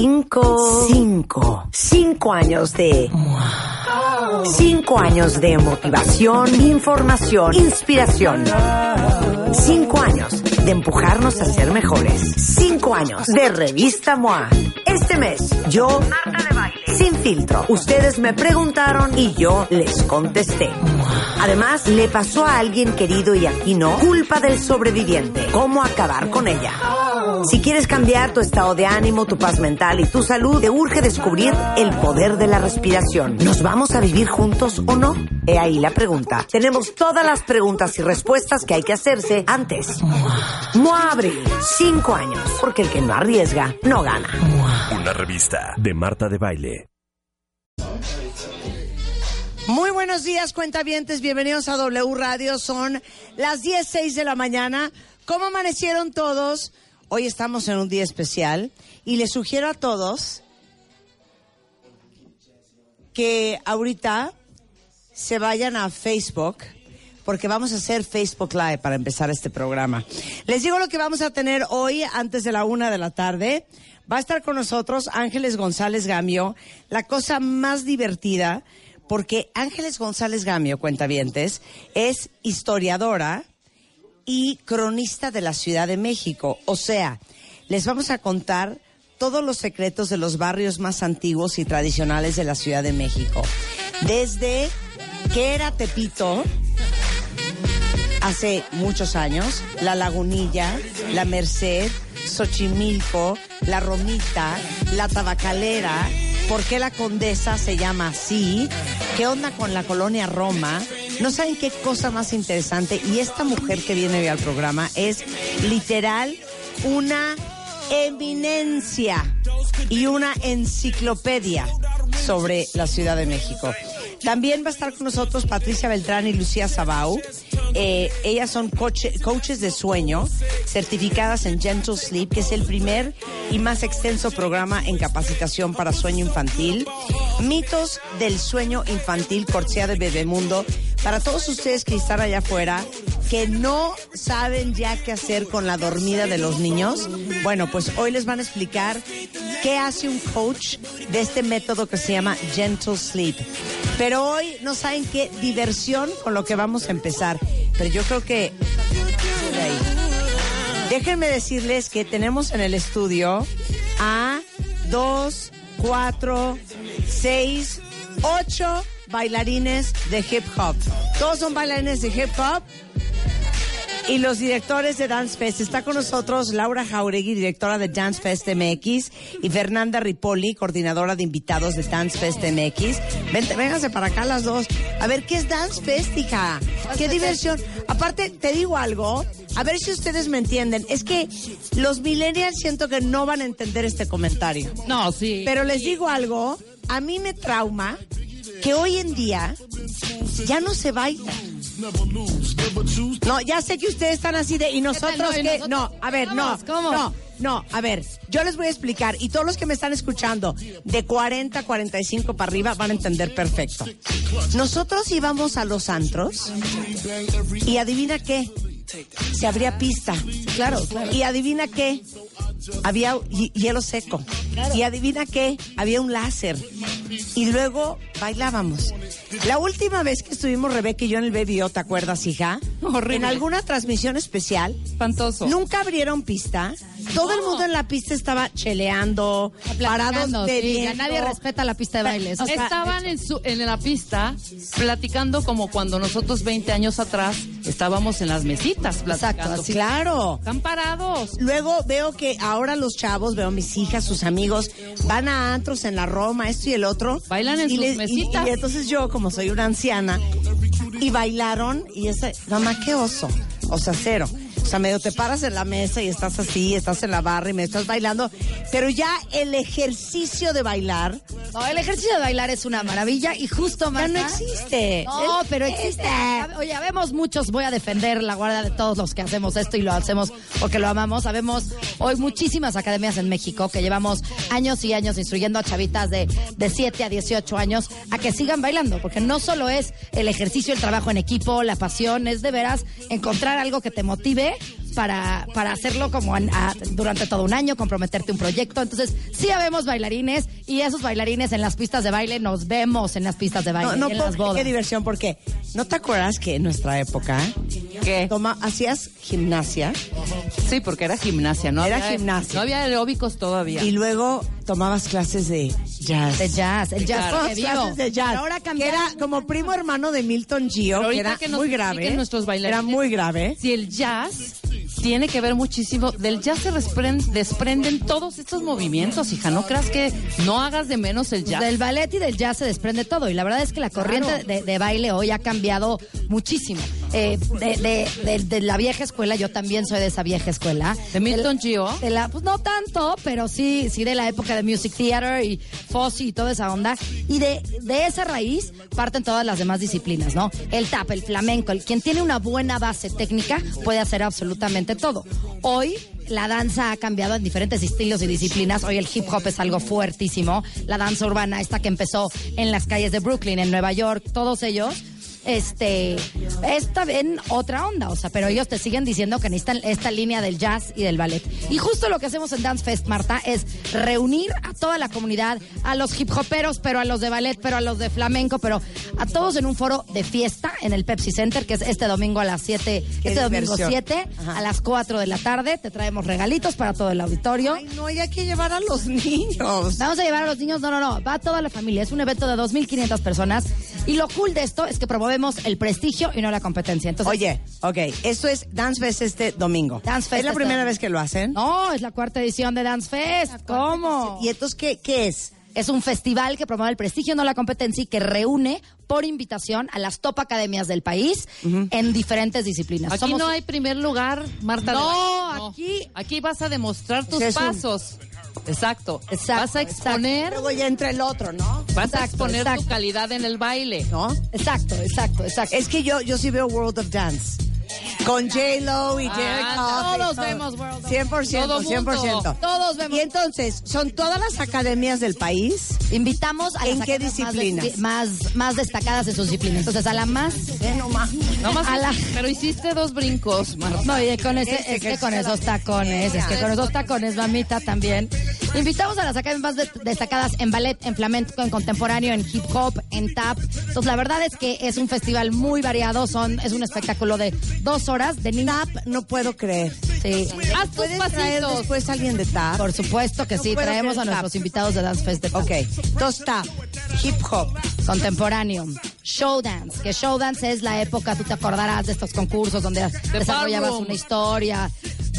Cinco. Cinco. Cinco años de. Cinco años de motivación, información, inspiración. Cinco años de empujarnos a ser mejores. Cinco años de revista MOA. Este mes, yo, Marta de Baile, sin filtro. Ustedes me preguntaron y yo les contesté. Además, le pasó a alguien querido y aquí no, culpa del sobreviviente. ¿Cómo acabar con ella? Si quieres cambiar tu estado de ánimo, tu paz mental y tu salud, te urge descubrir el poder de la respiración. ¿Nos vamos a vivir juntos o no? He ahí la pregunta. Tenemos todas las preguntas y respuestas que hay que hacerse antes. MOA Abril, cinco años, porque el que no arriesga, no gana. Una revista de Marta de Baile. Muy buenos días, cuentavientes. Bienvenidos a W Radio. Son las 10.06 de la mañana. ¿Cómo amanecieron todos? Hoy estamos en un día especial y les sugiero a todos que ahorita se vayan a Facebook porque vamos a hacer Facebook Live para empezar este programa. Les digo lo que vamos a tener hoy antes de la una de la tarde. Va a estar con nosotros Ángeles González Gamio, la cosa más divertida, porque Ángeles González Gamio, cuentavientes, es historiadora y cronista de la Ciudad de México. O sea, les vamos a contar todos los secretos de los barrios más antiguos y tradicionales de la Ciudad de México. Desde que era Tepito, hace muchos años, La Lagunilla, La Merced, Xochimilco, La Romita, La Tabacalera, por qué la Condesa se llama así, qué onda con la colonia Roma. No saben qué cosa más interesante. Y esta mujer que viene hoy al programa es literal una eminencia y una enciclopedia sobre la Ciudad de México. También va a estar con nosotros Patricia Beltrán y Lucía Sabau. Eh, ellas son coaches de sueño, certificadas en Gentle Sleep, que es el primer y más extenso programa en capacitación para sueño infantil. Mitos del sueño infantil, cortesía de Bebemundo. Para todos ustedes que están allá afuera, que no saben ya qué hacer con la dormida de los niños, bueno, pues hoy les van a explicar qué hace un coach de este método que se llama Gentle Sleep. Pero hoy no saben qué diversión con lo que vamos a empezar. Pero yo creo que... Déjenme decirles que tenemos en el estudio a dos, cuatro, seis, ocho bailarines de hip hop. Todos son bailarines de hip hop y los directores de Dance Fest. Está con nosotros Laura Jauregui, directora de Dance Fest MX, y Fernanda Ripoli, coordinadora de invitados de Dance Fest MX. Vente, vénganse para acá las dos. A ver, ¿qué es Dance Fest, hija? ¡Qué diversión! Aparte, te digo algo, a ver si ustedes me entienden. Es que los millennials siento que no van a entender este comentario. No, sí. Pero les digo algo, a mí me trauma que hoy en día ya no se baila. No, ya sé que ustedes están así de y nosotros que no, a ver, no, ¿cómo? no, no, a ver, yo les voy a explicar y todos los que me están escuchando de 40 45 para arriba van a entender perfecto. Nosotros íbamos a los antros y adivina qué? Se abría pista. Claro, claro. Y adivina qué? Había hi- hielo seco. Y adivina qué? Había un láser. Y luego bailábamos. La última vez que estuvimos Rebeca y yo en el BBO, ¿te acuerdas, hija? Horrible. En alguna transmisión especial. Espantoso. Nunca abrieron pista. Todo el mundo en la pista estaba cheleando, parados de sí, ya nadie respeta la pista de baile. Estaban en, su, en la pista platicando como cuando nosotros 20 años atrás estábamos en las mesitas platicando. Exacto, así. Claro. Están parados. Luego veo que ahora los chavos, veo a mis hijas, sus amigos, van a antros en la Roma, esto y el otro. Bailan en y sus y- mesitas. Y, entonces yo, como soy una anciana, y bailaron, y ese, mamá, qué oso. O sea, cero. O sea, medio te paras en la mesa y estás así, estás en la barra y me estás bailando. Pero ya el ejercicio de bailar No, el ejercicio de bailar es una maravilla y justo ya Marta, no existe. No, pero existe. Oye, vemos muchos, voy a defender la guardia de todos los que hacemos esto y lo hacemos porque lo amamos. Sabemos hoy muchísimas academias en México que llevamos años y años instruyendo a chavitas de, de 7 a 18 años a que sigan bailando, porque no solo es el ejercicio, el trabajo en equipo, la pasión, es de veras encontrar algo que te motive ¿Eh? Para, para hacerlo como en- a- durante todo un año, comprometerte un proyecto. Entonces, sí habemos bailarines y esos bailarines en las pistas de baile nos vemos en las pistas de baile No, no en las bodas. qué diversión, porque ¿no te acuerdas que en nuestra época ¿Qué? toma, hacías gimnasia Sí, porque era gimnasia, ¿no? Era había, gimnasia. No había aeróbicos todavía. y luego tomabas clases de jazz? De jazz, el jazz Claro. clases de jazz. Ahora que era como primo hermano de Milton Gio, que era que muy grave. nuestros bailarines. Era muy grave. Si el jazz tiene que ver muchísimo, del jazz se despren- desprenden todos estos movimientos, hija. No creas que no hagas de menos el jazz. Del ballet y del jazz se desprende todo. Y la verdad es que la corriente de, de baile hoy ha cambiado muchísimo. Eh, de, de- de- de la vieja escuela, yo también soy de esa vieja escuela. ¿De Milton Gio? De la, pues no tanto, pero sí, sí de la época de Music Theater y Fosse y toda esa onda. Y de, de esa raíz parten todas las demás disciplinas, ¿no? El tap, el flamenco, el, quien tiene una buena base técnica puede hacer absolutamente todo. Hoy la danza ha cambiado en diferentes estilos y disciplinas. Hoy el hip hop es algo fuertísimo. La danza urbana, esta que empezó en las calles de Brooklyn, en Nueva York, todos ellos este, esta en otra onda, o sea, pero ellos te siguen diciendo que necesitan esta línea del jazz y del ballet. Y justo lo que hacemos en Dance Fest, Marta, es reunir a toda la comunidad, a los hip hoperos, pero a los de ballet, pero a los de flamenco, pero a todos en un foro de fiesta en el Pepsi Center, que es este domingo a las 7, Qué este domingo diversión. 7, Ajá. a las 4 de la tarde, te traemos regalitos para todo el auditorio. Ay, no, hay que llevar a los niños. Vamos a llevar a los niños, no, no, no, va toda la familia. Es un evento de 2.500 personas. Y lo cool de esto es que promovemos el prestigio y no la competencia. Entonces, Oye, ok, esto es Dance Fest este domingo. Dance Fest ¿Es la este primera domingo. vez que lo hacen? no, es la cuarta edición de Dance Fest. ¿Cómo? ¿Y entonces qué, qué es? Es un festival que promueve el prestigio, no la competencia, y que reúne por invitación a las top academias del país en diferentes disciplinas. Aquí Somos- no hay primer lugar, Marta. de No, baile. aquí- Aquí vas a demostrar tus Es un- pasos. Exacto. Exacto, Vas a exponer, Luego ya entra el otro, ¿no? vas a exponer tu calidad en el baile. ¿No? Exacto, exacto, exacto. Es que yo, yo sí veo World of Dance. Con J-Lo y Jared Ah, y todos todo. vemos World of 100%, Todo mundo. 100%. Todos vemos. Y entonces, ¿son todas las academias del país? Invitamos a ¿En las qué academias más disciplinas? Más, más, destacadas en sus disciplinas. Entonces, a la más... No más, A la- pero hiciste dos brincos, Marta. No, y con ese, es que que con esos tacones, es que con esos tacones, mamita, también. Invitamos a las academias más de- destacadas en ballet, en flamenco, en contemporáneo, en hip hop, en tap. Entonces, la verdad es que es un festival muy variado, son, es un espectáculo de dos horas de niños. TAP, no puedo creer. Sí. Haz tus ¿Puedes traer pasitos. después alguien de TAP? Por supuesto que No sí, traemos a nuestros tap. invitados de Dance Fest de tap. Ok, entonces TAP, hip hop. contemporáneo, show dance, que show dance es la época, tú te acordarás de estos concursos donde desarrollabas ballroom. una historia,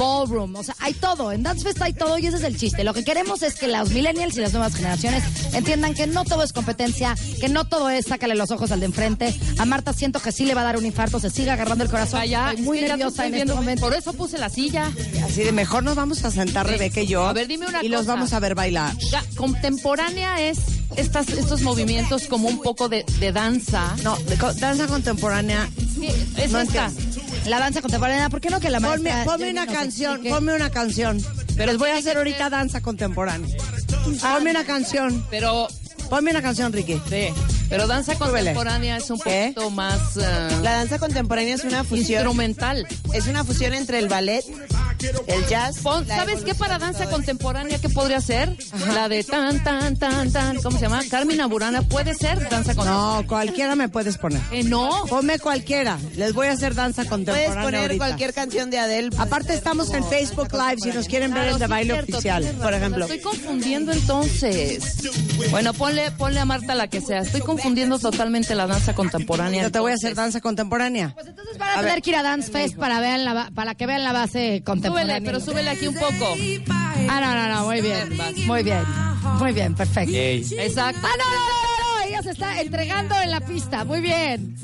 ballroom, o sea, hay todo, en Dance Fest hay todo y ese es el chiste. Lo que queremos es que los millennials y las nuevas generaciones entiendan que no todo es competencia, que no todo es sácale los ojos al de enfrente. A Marta siento que sí le va a dar un infarto, se sigue agarrando el corazón. Vaya, Estoy muy es que nerviosa en este momento. Por eso puse la silla. Así de mejor nos vamos a sentar Sí. Rebeca y yo. A ver, dime una Y los vamos a ver bailar. Ya, contemporánea es estas, estos movimientos como un poco de, de danza. No, de co- danza contemporánea. Sí, es No esta. entiendo. La danza contemporánea, ¿por qué no que la Ponme, maestra ponme Jenny una nos canción, explique? ponme una canción. Pero Les voy a tiene hacer que ahorita ser- danza contemporánea. Ponme una canción. Pero, Ponme una canción, Ricky. sí, pero danza contemporánea es un ¿Qué? poquito más eh, La danza contemporánea es una fusión. instrumental. Es una fusión entre el ballet, el jazz. Pon- ¿Sabes qué para danza contemporánea qué podría ser? La de tan, tan, tan, tan, ¿cómo se llama? Carmina Burana, ¿puede ser danza contemporánea? No, cualquiera me puedes poner. Eh, no. Ponme cualquiera. Les voy a hacer danza Puedes contemporánea poner ahorita. cualquier canción de Adele. pues, Aparte estamos en Facebook Live si nos quieren ver Claro, el de sí, baile cierto, oficial, por ejemplo. Estoy confundiendo entonces. Bueno, ponle, ponle a Marta la que sea. Estoy confundiendo totalmente la danza contemporánea. Yo te voy a hacer danza contemporánea. Pues entonces van a, tener que ir a Dance Fest para, vean la, ba- para que vean la base contemporánea. Súbele, pero súbele aquí un poco. Ah, no, no, no, muy bien. Muy bien. Muy bien, perfecto. Exacto. Ah, no, no, no, no, no, ella se está entregando en la pista. Muy bien.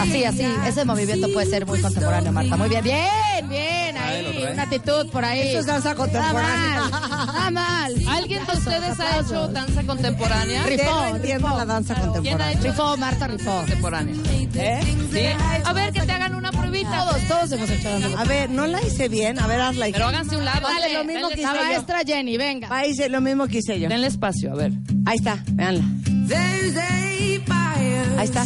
Así, así. Ese movimiento puede ser muy contemporáneo, Marta. Muy bien, bien, bien. Ahí, una actitud por ahí. Esto es danza contemporánea. Está mal. Está mal. ¿Alguien de ustedes ha hecho danza contemporánea? Rifó, entiendo rifó. la danza ¿Quién ha contemporánea. Rifó, Marta, rifó. contemporánea? ¿Eh? ¿Sí? A ver, que te hagan una pruebita. Todos, todos hemos hecho danza A ver, no la hice bien. A ver, hazla. Pero háganse un lado. Dale, Denle- lo mismo que la espacio. maestra Jenny, venga. Va, hice lo mismo que hice yo. Denle espacio, a ver. Ahí está, véanla. Ahí está.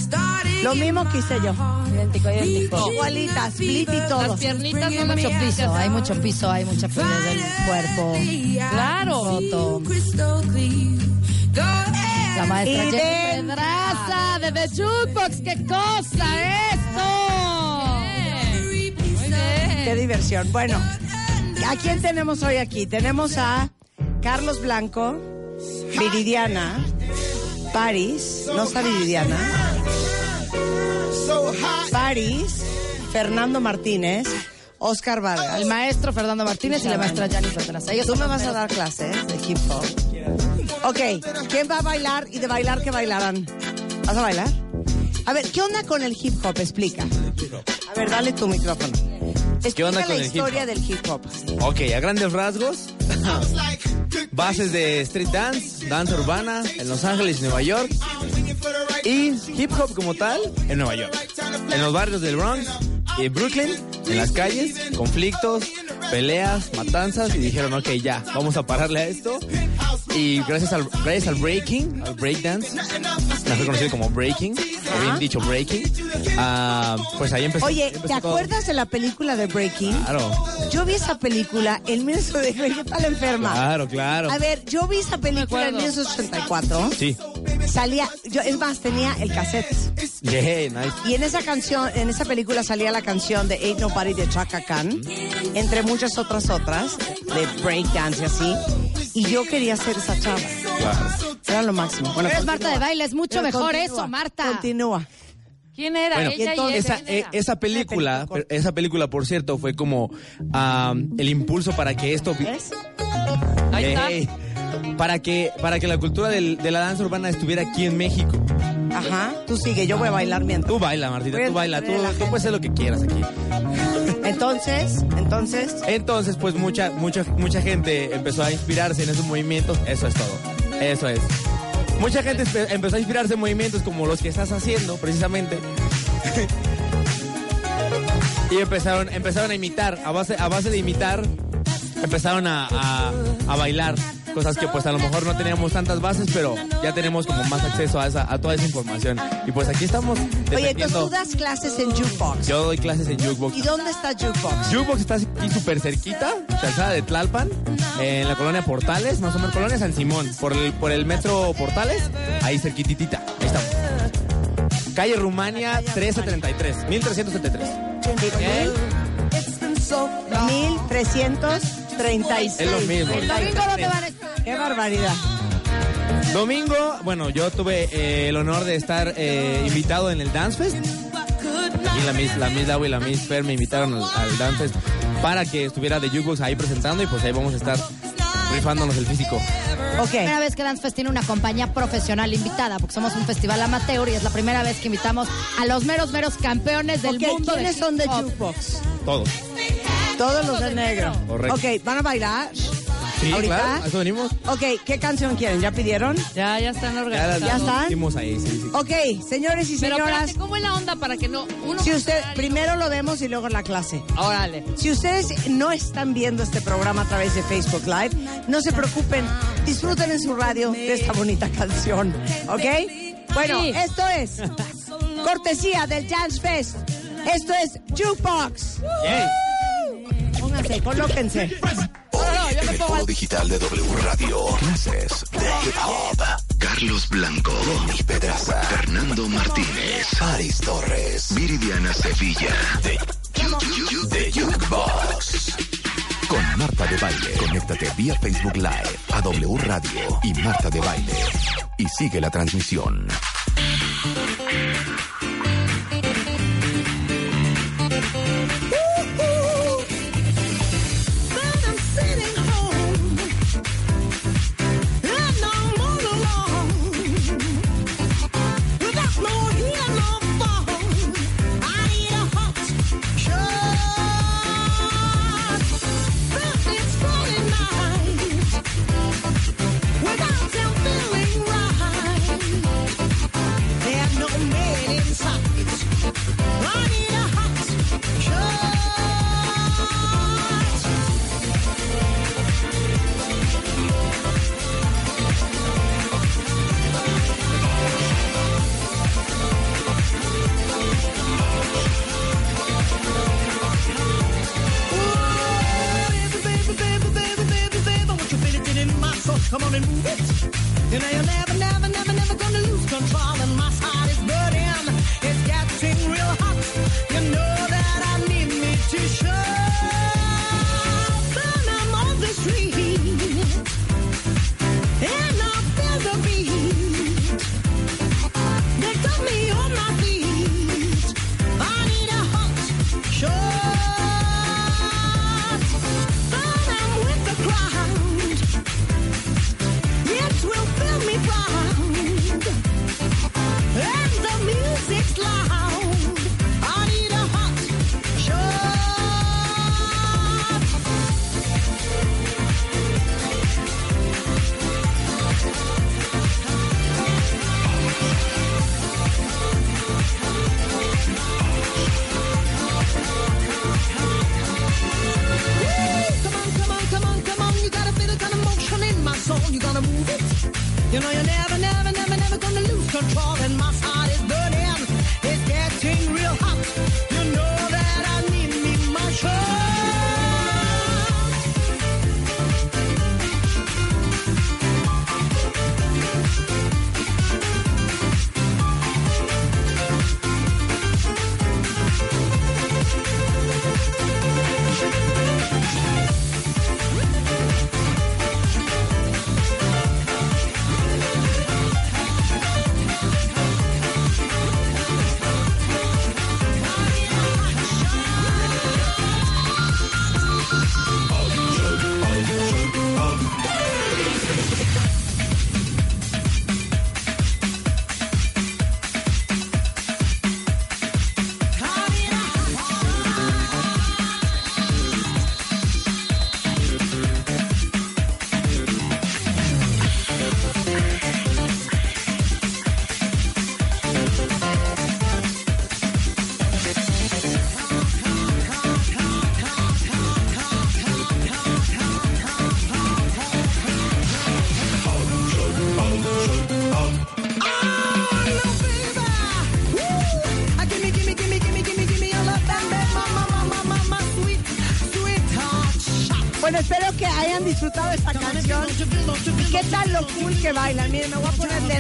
Lo mismo que hice yo. Idéntico, idéntico. Igualita, split y todo. Las piernitas me mucho piso, hay mucho piso, hay mucha piel del cuerpo. Claro. Roto. La maestra Jenny de- Pedraza de The Jukebox. ¡Qué cosa esto! Muy bien. Qué diversión. Bueno, ¿a quién tenemos hoy aquí? Tenemos a Carlos Blanco, Viridiana, Paris, no está Viridiana, Paris, Fernando Martínez, Oscar Vargas. El maestro Fernando Martínez y la maestra Pedraza. Ellos Tú me vas a dar clases de hip hop. Ok, ¿quién va a bailar y de bailar qué bailarán? ¿Vas a bailar? A ver, ¿qué onda con el hip hop? Explica. A ver, dale tu micrófono. Explica onda la con el hip historia hop? del hip hop. Ok, a grandes rasgos, bases de street dance, danza urbana en Los Ángeles Nueva York y hip hop como tal en Nueva York. En los barrios del Bronx y Brooklyn, en las calles, conflictos, peleas, matanzas y dijeron, ok, ya, vamos a pararle a esto. Y gracias al, gracias al breaking, al breakdance, mejor conocido como breaking, o bien dicho breaking, ah, pues ahí empezó. Oye, empezó ¿te todo. acuerdas de la película de Breaking? Claro, Yo vi esa película, el mes de güey, ¿qué tal enferma? claro, claro. A ver, yo vi esa película en acuerdo. 1984. Sí. Salía, yo, es más, tenía el cassette. Yeah, nice. Y en esa canción, en esa película salía la canción de Ain't Nobody de Chaka Khan, entre muchas otras otras, de breakdance y así. Y yo quería ser esa chava. Claro. Era lo máximo. Bueno, Eres. Marta de baile, es mucho Pero mejor continúa, eso, Marta. Continúa. ¿Quién era? Bueno, Ella y entonces- él. esa, e- esa película, esa película, por cierto, fue como am, el impulso para que esto, ¿Ves? Ahí está. Ey, para que para que la cultura del- de la danza urbana estuviera aquí en México. Ajá. Tú sigue, yo voy a bailar mientras. Tú baila, Martita, tú baila, tú, tú puedes hacer lo que quieras aquí. Entonces, entonces, Entonces, pues mucha mucha mucha gente empezó a inspirarse en esos movimientos. Eso es todo. Eso es. Mucha gente empezó a inspirarse en movimientos como los que estás haciendo, precisamente. y empezaron, empezaron a imitar, a base, a base de imitar, empezaron a, a- a bailar. Cosas que pues a lo mejor no teníamos tantas bases, pero ya tenemos como más acceso a, esa, a toda esa información. Y pues aquí estamos oye, defendiendo. tú das clases en Jukebox. Yo doy clases en Jukebox. ¿Y dónde está Jukebox? Jukebox está aquí súper cerquita, calzada de Tlalpan, en la colonia Portales, más o menos, colonia San Simón, por el, por el metro Portales, ahí cerquititita, ahí estamos. Calle Rumania 1333, 1373. ¿Eh? 1336. Es lo mismo. ¿El domingo dónde van a estar? Qué barbaridad. Domingo, bueno, yo tuve eh, el honor de estar eh, invitado en el Dance Fest. Y la Miss, la Miss Lau y la Miss Fer me invitaron al, al Dance Fest para que estuviera de Jukebox ahí presentando y pues ahí vamos a estar rifándonos el físico. Ok. Primera vez que Dance Fest tiene una compañía profesional invitada, porque somos un festival amateur y es la primera vez que invitamos a los meros, meros campeones del mundo. ¿quiénes de son de. Jukebox? Todos. Todos los de negro. Correcto. Ok, ¿van a bailar? Sí, ¿Ahorita? claro, a eso venimos. Ok, ¿qué canción quieren? ¿Ya pidieron? Ya, ya están organizados. ¿Ya están? Hicimos ahí, sí, sí. Ok, señores y Pero señoras, espérate, ¿cómo es la onda para que no uno si usted primero lo vemos y luego la clase. Órale. Si ustedes no están viendo este programa a través de Facebook Live, no se preocupen, disfruten en su radio de esta bonita canción, ¿ok? Bueno, Sí. esto es cortesía del Jazz Fest. Esto es Jukebox. Yay. Pónganse, colóquense. En el foro digital de W Radio. Clases de hip hop. Carlos Blanco. Lenny Pedraza. Fernando Martínez. Paris Torres. Viridiana Sevilla. De Jukebox. Con Marta de Baile. Conéctate vía Facebook Live a W Radio y Marta de Baile. Y sigue la transmisión.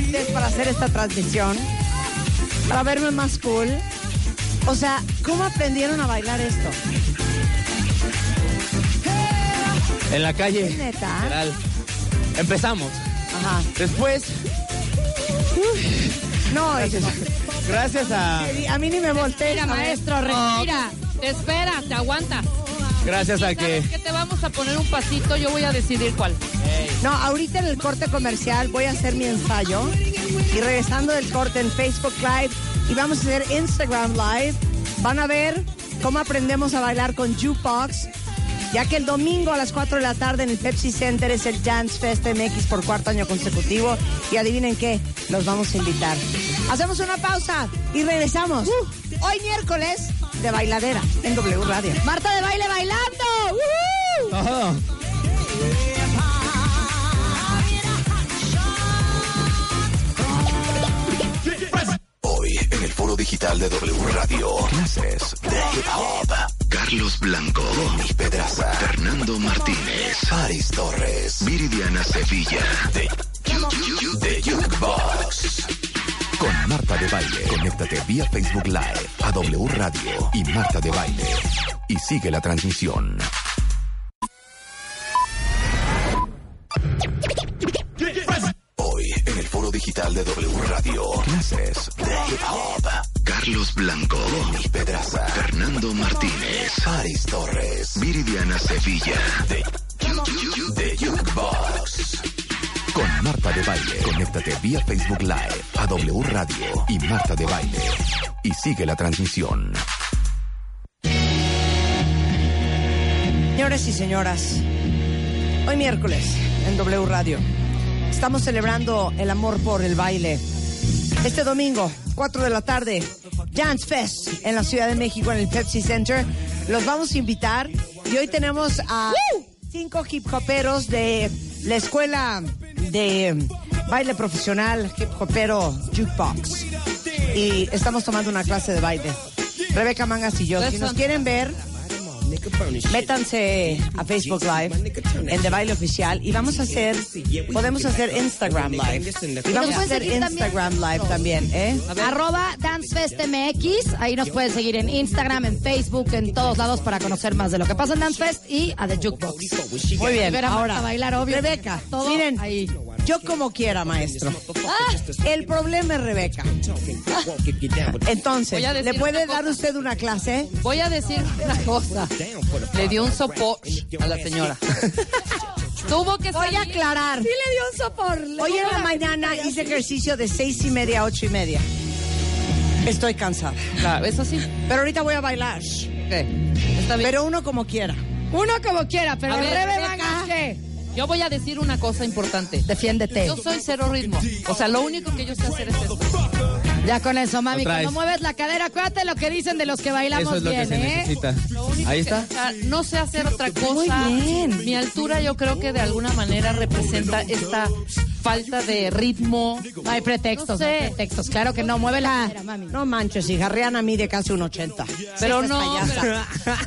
Lentes para hacer esta transmisión. Para verme más cool. O sea, ¿cómo aprendieron a bailar esto? En la calle. Empezamos. Ajá. Después, No, gracias, gracias a, a mí ni me. Respira, maestro, respira. Te espera, te aguanta. gracias a ¿Y que qué? Te vamos a poner un pasito, yo voy a decidir cuál. No, ahorita en el corte comercial voy a hacer mi ensayo y regresando del corte en Facebook Live y vamos a hacer Instagram Live. Van a ver cómo aprendemos a bailar con Jukebox, ya que el domingo a las 4 de la tarde en el Pepsi Center es el Dance Fest MX por cuarto año consecutivo y adivinen qué, los vamos a invitar. Hacemos una pausa y regresamos. Hoy miércoles de bailadera en W Radio. Marta de baile bailando. Foro digital de W Radio. Clases de hip hop. Carlos Blanco. Lenny Pedraza. Fernando Martínez. Paris Torres. Viridiana Sevilla. De, de Jukebox. Con Marta de Baile. Conéctate vía Facebook Live a W Radio y Marta de Baile. Y sigue la transmisión. Hoy en el foro digital de W Radio. Clases de hip hop. Carlos Blanco. Lenny Pedraza. Fernando Martínez. Paris Torres. Viridiana Sevilla. De, de Jukebox. Con Marta de Baile. Conéctate vía Facebook Live a W Radio y Marta de Baile. Y sigue la transmisión. Señores y señoras, hoy miércoles en W Radio estamos celebrando el amor por el baile. Este domingo, 4 de la tarde, Dance Fest en la Ciudad de México en el Pepsi Center. Los vamos a invitar y hoy tenemos a cinco hip hoperos de la escuela de baile profesional hip hopero Jukebox. Y estamos tomando una clase de baile. Rebeca Mangas y yo. Si nos quieren ver, métanse a Facebook Live en De Baile Oficial y vamos a hacer, podemos hacer Instagram Live. Y vamos a hacer. Instagram Live también, ¿eh? Arroba DanceFestMX. Ahí nos pueden seguir en Instagram, en Facebook, en todos lados para conocer más de lo que pasa en Dancefest y a The Jukebox. Muy bien, Ver a ahora, bailar, obvio. Rebeca, Todo miren, ahí. Yo como quiera, maestro. El problema es Rebeca. Entonces, a ¿le puede dar usted una clase? Voy a decir una cosa. Le dio un soporte a la señora. Tuvo que Voy a salir. aclarar. Sí le dio un sopor. le Hoy en la mañana hice ejercicio de seis y media a ocho y media. Estoy cansada. Claro, eso sí. Pero ahorita voy a bailar. Ok, Está bien. Pero uno como quiera. Uno como quiera, pero A Rebe Rebeca. Mangas, ¿qué? Yo voy a decir una cosa importante. Defiéndete. Yo soy cero ritmo. O sea, lo único que yo sé hacer es esto. Ya con eso, mami. Cuando mueves la cadera, acuérdate lo que dicen de los que bailamos Eso es lo bien, que se ¿eh? necesita. Lo único Ahí que- está. o sea, no sé hacer otra cosa. Muy bien. Mi altura yo creo que de alguna manera representa esta falta de ritmo. No hay pretextos, No no, sé. hay pretextos. Claro que no, mueve la mami. No manches, hija. Rihanna mide casi un 80. Pero no, pero,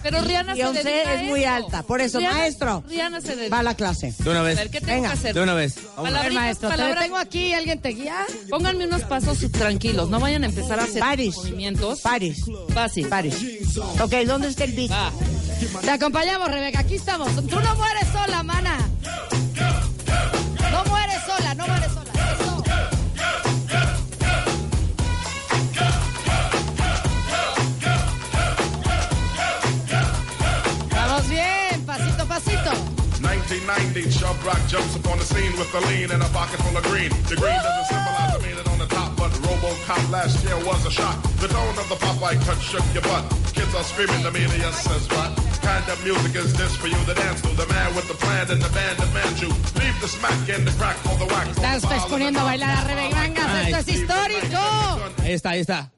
pero Rihanna se Beyoncé dedica a es muy alta. Por eso, Rihanna- maestro. Rihanna se dedica. Va a la clase. De una A vez. ver, ¿qué tengo Venga, que hacer? De una vez. Vamos. A ver, Palabritas, maestro, te palabras- tengo aquí, ¿alguien te guía? Pónganme unos pasos tranquilos, no vayan a empezar a hacer Paris. movimientos. Paris. Fácil. Paris. Ok, ¿dónde está el beat? Va. Te acompañamos, Rebeca, aquí estamos. Tú no mueres sola, mana. Sola, no sola. Eso. Vamos bien, pasito, pasito. 1990, Chubb Rock jumps upon the scene with a lean and a pocket full of green. The green doesn't symbolize the meaning on the top, but RoboCop last year was a shock. The tone of the Popeye cut shook your butt. Kids are screaming, the media says what? Kind of music is this for you to dance to? The man with the plan and the band demands you. Leave the smack and the crack for the whack. Estás pues, poniendo a bailar a Rebeca Mangas, esto es histórico. Ahí está, ahí está.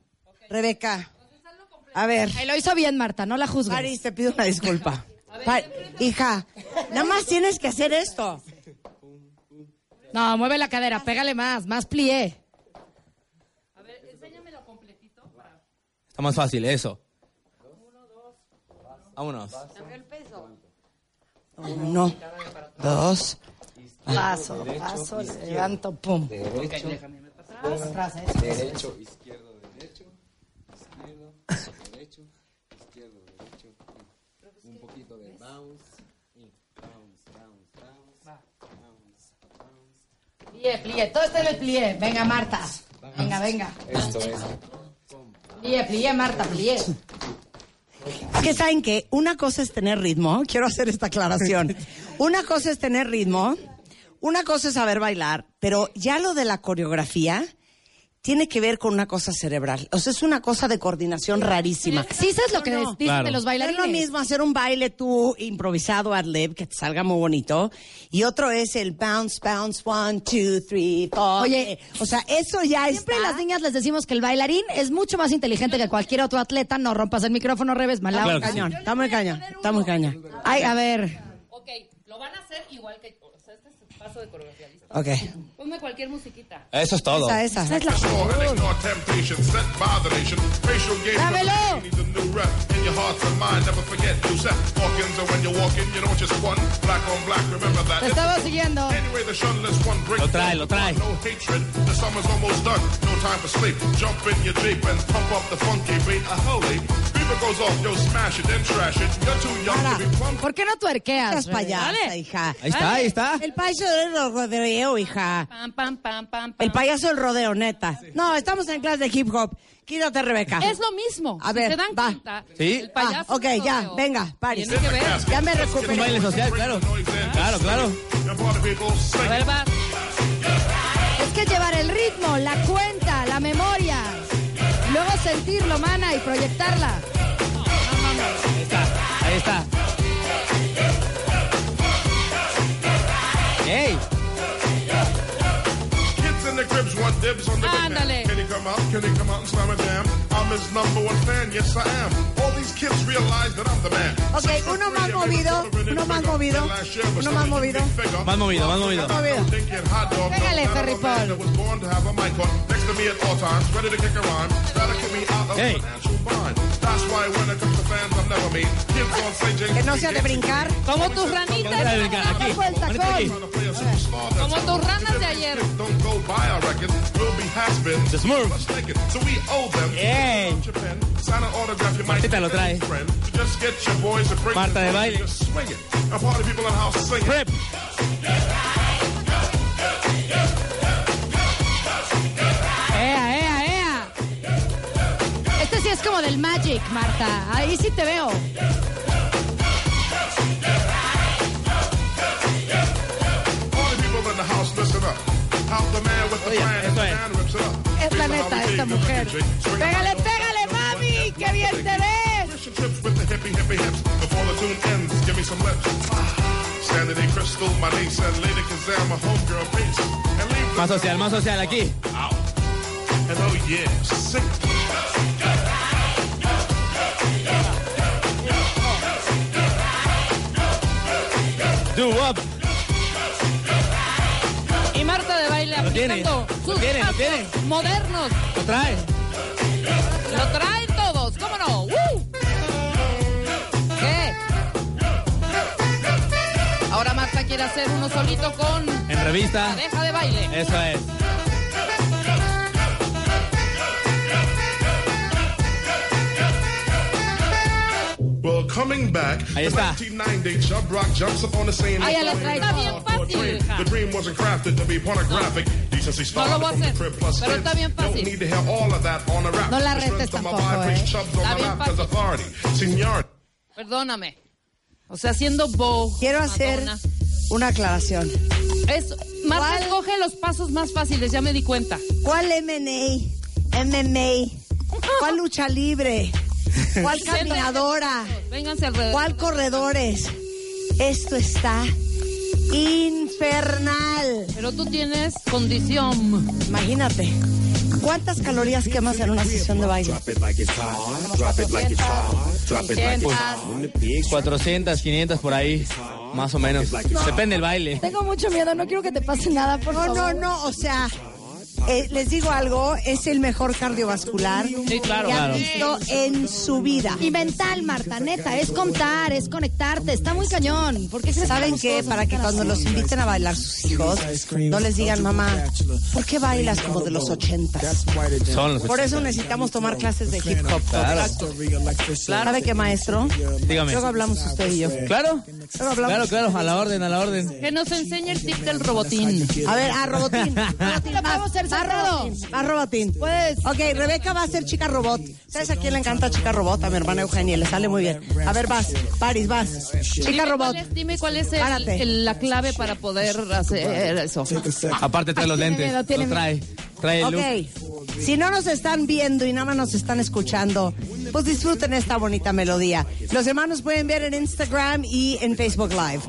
Rebeca. A ver. Ahí lo hizo bien, Marta, no la juzgues. Paris, te pido una disculpa. Pa- hija, nada más tienes que hacer esto. No, mueve la cadera, pégale más, más plié. Está más fácil, eso. Vámonos. Uno, dos. Paso, paso, levanto, pum. Atrás, ¿eh? Derecho, izquierdo, derecho, izquierdo, derecho, izquierdo, derecho. Un poquito de bounce, bounce, bounce, bounce, bounce, bounce. Plié, plié, todo está en el plié. Venga, Marta. Venga, venga. Esto es. Plié, plié, Marta, plié. Que saben que una cosa es tener ritmo, quiero hacer esta aclaración. Una cosa es tener ritmo, una cosa es saber bailar, pero ya lo de la coreografía tiene que ver con una cosa cerebral. O sea, es una cosa de coordinación rarísima. Sí, sabes lo que No, no. dicen Claro. de los No es bailarines. lo mismo hacer un baile tú improvisado ad lib que te salga muy bonito y otro es el bounce bounce one two three four. Oye, o sea eso ya Siempre está. las niñas les decimos que el bailarín es mucho más inteligente que cualquier otro atleta. No rompas el micrófono, revés, mala Claro cañón, está muy cañón, está muy cañón. Ay, a ver. Ok, lo van a hacer igual que. O sea, este es el paso de coreografía. ¿listo? Ok. Ponme cualquier musiquita. Eso es todo. Esa. Racial games Dámelo. needs a new rep. In your hearts and mind, never forget you set Hawkins, and when you're walking, you know just one. Black on black, remember that. Te estamos siguiendo. Lo trae, lo trae. No hatred, the summer's almost done. No time for sleep. Jump in your Jeep and pump up the funky beat. A holy beaver goes off, yo, smash it, then trash it. You're too young to be plump. ¿Por qué no tuerqueas? Estás payasa, hija. Ahí está, ahí está. El payaso del rodeo, hija. Pam, pam, pam, pam, pam. El payaso del rodeo, neta. No, estamos en clase de hip hop. Quítate, Rebeca. Es lo mismo. A ver, se dan va. cuenta, Sí. el payaso Ah, ok, del ya, rodeo venga, Paris. Que ver. Ya me Es un recuperé. baile social, claro. Claro, claro. A ver, va. Es que llevar el ritmo, la cuenta, la memoria. Luego sentirlo, mana, y proyectarla. Ahí está, ahí está. ¡Ey! Kids in the crowd Cribs want dibs on the big Ándale. man. Can he come out? Can he come out and slam a jam? I'm his number one fan, yes I am. All these kids realize that I'm the man. Ok, uno más movido, uno más movido, uno más movido. Más movido, más movido. Movido. Pégale, Ferry Paul. A me at all times, ready to kick a rhyme. Gotta keep me out of Hey. financial bind. That's why when it comes to fans, I'm never mean. Kids on say James Que no sea de brincar. Como tus ranitas. Aquí. a Como tus ranas de ayer. don't go buy our records. We'll be. The it. So we owe them. Bien. Your pen, sign an autograph, you might Martita lo trae. friend. Just get your boys to bring Marta de baile. Just swing it. And party people in the house sing it. Prep. ¡Ea, es como del Magic, Marta. Ahí sí te veo. Oye, the es. Es la neta, esta mujer. Pégale, pégale, mami. ¡Qué bien te ves! Hippie hippie hips. Before the lo sus tiene, lo pasos tiene. modernos. Lo trae. Lo traen todos, ¿cómo no? ¡Uh! ¿Qué? Ahora Marta quiere hacer uno solito con En revista. pareja de baile. Eso es. Well, coming back, Ahí está. 1990, Chubb Rock jumps up on the scene. Ya la trae Está bien fácil. The dream wasn't crafted to be pornographic. Decency No lo voy a hacer, crib plus pero está bien Don't fácil. need to hear all of that on a rap. No la my tampoco, ¿eh? Está bien fácil. Perdóname. O sea, haciendo bow. Quiero hacer Madonna. una aclaración. Es, Marta ¿Cuál? escoge los pasos más fáciles, ya me di cuenta. ¿Cuál M&A? MMA. ¿Cuál lucha libre? ¿Cuál caminadora? Vénganse alrededor. ¿Cuál corredores? Esto está infernal. Pero tú tienes condición. Imagínate. ¿Cuántas calorías quemas en una sesión de baile? 400, 500 por ahí. Más o menos. Depende del baile. Tengo mucho miedo, no quiero que te pase nada, por No, favor. no, no, o sea, eh, les digo algo, es el mejor cardiovascular Sí, claro. que han Claro. visto en su vida. Y mental, Marta, neta, es contar, es conectarte, está muy cañón. ¿Por qué crees ¿Saben qué? Para que cuando los inviten a bailar sus hijos, no les digan, mamá, ¿por qué bailas como de los ochentas? Son los Por eso necesitamos tomar clases de hip hop. Claro. ¿Sabe qué, maestro? Dígame. Luego hablamos usted y yo. Claro. Luego hablamos. Claro, claro. A la orden, a la orden. Que nos enseñe el tip del robotín. A ver, a Robotín. Robotín, Lo podemos hacer Robotín, más Robotín. Puedes. Ok, Rebeca va a ser chica robot. ¿Sabes a quién le encanta chica robot? A mi hermana Eugenia, le sale muy bien. A ver, vas, Paris, vas. Chica Dime robot. cuál es- dime cuál es el- Párate. el- la clave para poder hacer eso. Aparte trae los lentes. miedo, Lo trae. Trae el look. Ok, si no nos están viendo y nada más nos están escuchando, pues disfruten esta bonita melodía. Los demás nos pueden ver en Instagram y en Facebook Live.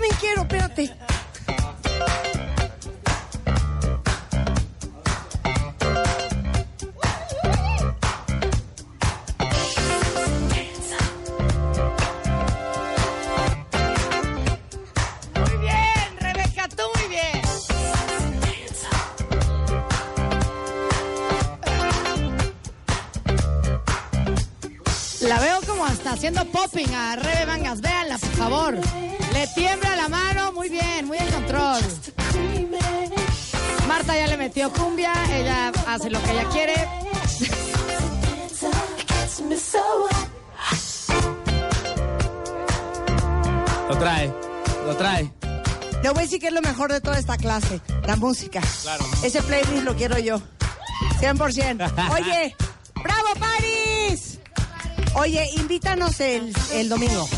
También quiero, espérate. Haciendo popping a Rebe Mangas. Véanla, por favor. Le tiembla la mano. Muy bien, muy en control. Marta ya le metió cumbia. Ella hace lo que ella quiere. Lo trae. Lo trae. Le voy a decir que es lo mejor de toda esta clase, la música. Claro. Ese playlist lo quiero yo. 100%. Oye, ¡bravo, Paris! Oye, invítanos el, el domingo.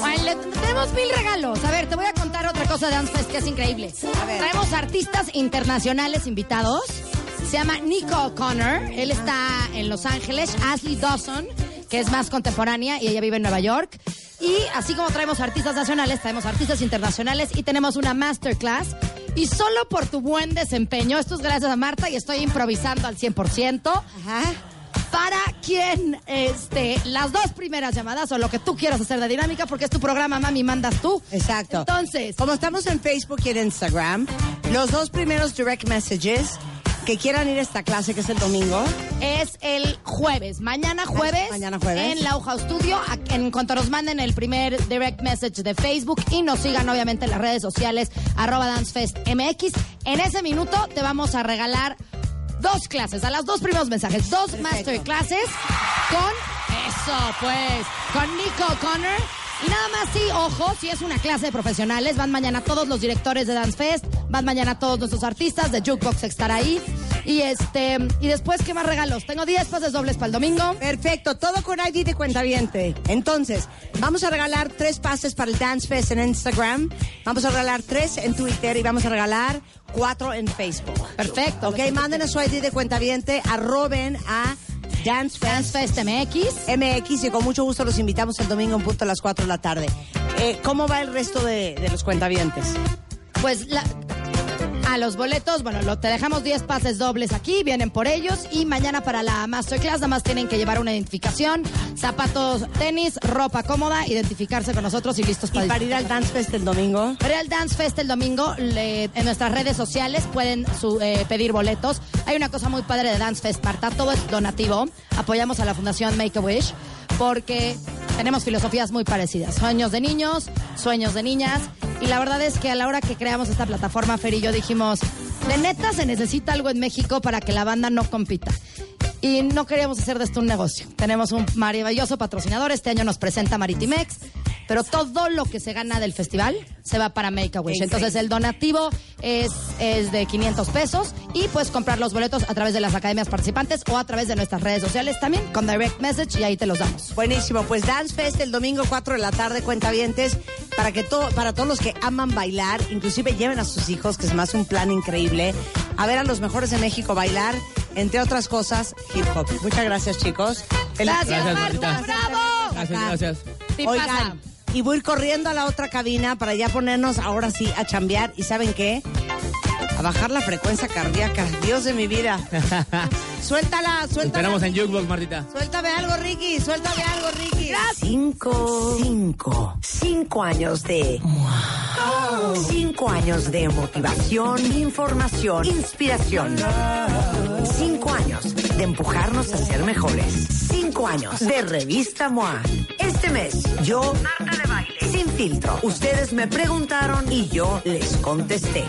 Bueno, tenemos mil regalos. A ver, te voy a contar otra cosa de Dance Fest que es increíble. A ver. Traemos artistas internacionales invitados. Se llama Nico O'Connor. Él está en Los Ángeles. Ashley Dawson, que es más contemporánea y ella vive en Nueva York. Y así como traemos artistas nacionales, traemos artistas internacionales y tenemos una masterclass. Y solo por tu buen desempeño, esto es gracias a Marta y estoy improvisando al 100%. Para quien, este, las dos primeras llamadas o lo que tú quieras hacer de dinámica, porque es tu programa, mami, mandas tú. Exacto. Entonces, Como estamos en Facebook y en Instagram, los dos primeros direct messages que quieran ir a esta clase, que es el domingo, es el jueves, mañana jueves, Mañana jueves. en Lauja Studio, a- en cuanto nos manden el primer direct message de Facebook y nos sigan obviamente en las redes sociales arroba dancefestmx. En ese minuto te vamos a regalar dos clases, a las dos primeros mensajes, dos masterclasses con eso, pues, con Nico Connor. Y nada más, sí, ojo, si es una clase de profesionales, van mañana todos los directores de Dance Fest, van mañana todos nuestros artistas de Jukebox estar ahí. Y este, y después, ¿qué más regalos? Tengo 10 pases dobles para el domingo. Perfecto, todo con ID de cuentaviente. Entonces, vamos a regalar tres pases para el Dance Fest en Instagram, vamos a regalar tres en Twitter y vamos a regalar cuatro en Facebook. Perfecto. Ok, mándenos su ID de cuentaviente, arroben a Dance Fest, Dance Fest MX. MX y con mucho gusto los invitamos el domingo en punto a las 4 de la tarde. Eh, ¿Cómo va el resto de, de los cuentavientes? Pues la- a los boletos, bueno, lo, te dejamos 10 pases dobles aquí, vienen por ellos y mañana para la masterclass nada más tienen que llevar una identificación, zapatos, tenis, ropa cómoda, identificarse con nosotros y listos para Y para ir al Dance Fest el domingo. Para el Dance Fest el domingo, le- en nuestras redes sociales pueden su- eh, pedir boletos. Hay una cosa muy padre de Dance Fest, Marta, todo es donativo. Apoyamos a la Fundación Make a Wish porque tenemos filosofías muy parecidas. Sueños de niños, sueños de niñas. Y la verdad es que a la hora que creamos esta plataforma, Fer y yo dijimos, de neta se necesita algo en México para que la banda no compita. Y no queríamos hacer de esto un negocio. Tenemos un maravilloso patrocinador. Este año nos presenta Maritimex. Pero todo lo que se gana del festival se va para Make a Wish. Entonces el donativo es, es de 500 pesos y puedes comprar los boletos a través de las academias participantes o a través de nuestras redes sociales también con direct message y ahí te los damos. Buenísimo, pues Dance Fest el domingo 4 de la tarde, cuentavientes, para que todo, para todos los que aman bailar, inclusive lleven a sus hijos, que es más un plan increíble, a ver a los mejores de México bailar, entre otras cosas, hip hop. Muchas gracias, chicos. Feliz- Gracias, Gracias, Marta. ¡Bravo! Gracias, gracias. Sí Oigan, pasa. Y voy corriendo a la otra cabina para ya ponernos ahora sí a chambear. ¿Y saben qué? A bajar la frecuencia cardíaca. Dios de mi vida. Suéltala, suéltala. Esperamos en Jukebox, Martita. Suéltame algo, Ricky. Suéltame algo, Ricky. Cinco, cinco, cinco años de... Cinco años de motivación, información, inspiración. Cinco años de empujarnos a ser mejores. Cinco años de Revista MOA. Este mes, yo, Marta de Baile, sin filtro. Ustedes me preguntaron y yo les contesté.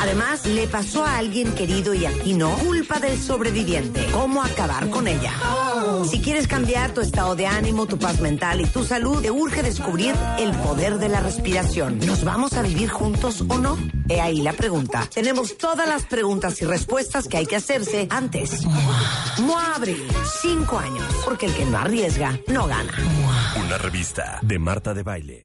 Además, le pasó a alguien querido y a ti no, culpa del sobreviviente. ¿Cómo acabar con ella? Si quieres cambiar tu estado de ánimo, tu paz mental y tu salud, te urge descubrir el poder de la respiración. ¿Nos vamos a vivir juntos o no? He ahí la pregunta. Tenemos todas las preguntas y respuestas que hay que hacerse antes. MOA Abril, cinco años, porque el que no arriesga, no gana. Una revista de Marta de Baile.